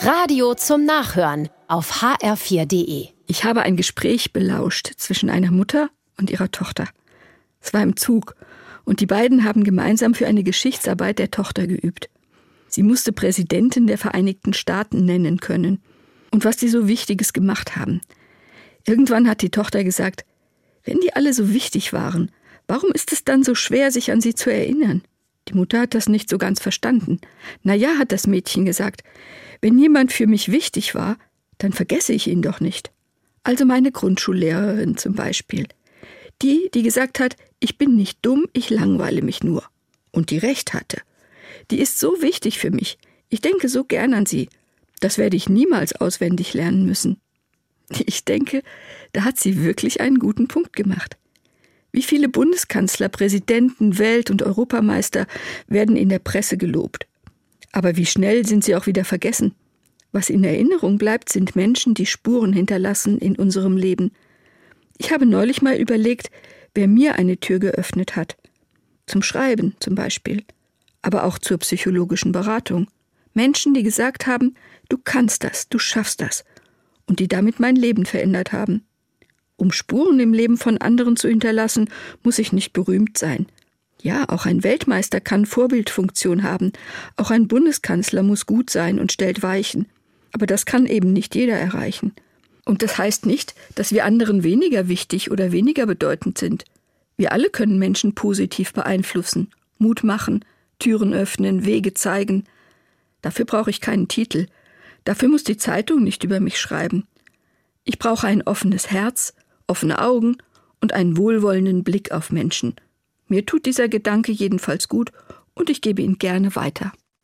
Radio zum Nachhören auf hr4.de. Ich habe ein Gespräch belauscht zwischen einer Mutter und ihrer Tochter. Es war im Zug und die beiden haben gemeinsam für eine Geschichtsarbeit der Tochter geübt. Sie musste Präsidentin der Vereinigten Staaten nennen können und was die so Wichtiges gemacht haben. Irgendwann hat die Tochter gesagt, wenn die alle so wichtig waren, warum ist es dann so schwer, sich an sie zu erinnern? Die Mutter hat das nicht so ganz verstanden. Na ja, hat das Mädchen gesagt, wenn jemand für mich wichtig war, dann vergesse ich ihn doch nicht. Also meine Grundschullehrerin zum Beispiel. Die, die gesagt hat, ich bin nicht dumm, ich langweile mich nur. Und die recht hatte. Die ist so wichtig für mich. Ich denke so gern an sie. Das werde ich niemals auswendig lernen müssen. Ich denke, da hat sie wirklich einen guten Punkt gemacht. Wie viele Bundeskanzler, Präsidenten, Welt- und Europameister werden in der Presse gelobt. Aber wie schnell sind sie auch wieder vergessen? Was in Erinnerung bleibt, sind Menschen, die Spuren hinterlassen in unserem Leben. Ich habe neulich mal überlegt, wer mir eine Tür geöffnet hat. Zum Schreiben zum Beispiel, aber auch zur psychologischen Beratung. Menschen, die gesagt haben, du kannst das, du schaffst das, und die damit mein Leben verändert haben. Um Spuren im Leben von anderen zu hinterlassen, muss ich nicht berühmt sein. Ja, auch ein Weltmeister kann Vorbildfunktion haben, auch ein Bundeskanzler muss gut sein und stellt Weichen. Aber das kann eben nicht jeder erreichen. Und das heißt nicht, dass wir anderen weniger wichtig oder weniger bedeutend sind. Wir alle können Menschen positiv beeinflussen, Mut machen, Türen öffnen, Wege zeigen. Dafür brauche ich keinen Titel. Dafür muss die Zeitung nicht über mich schreiben. Ich brauche ein offenes Herz, offene Augen und einen wohlwollenden Blick auf Menschen. Mir tut dieser Gedanke jedenfalls gut und ich gebe ihn gerne weiter.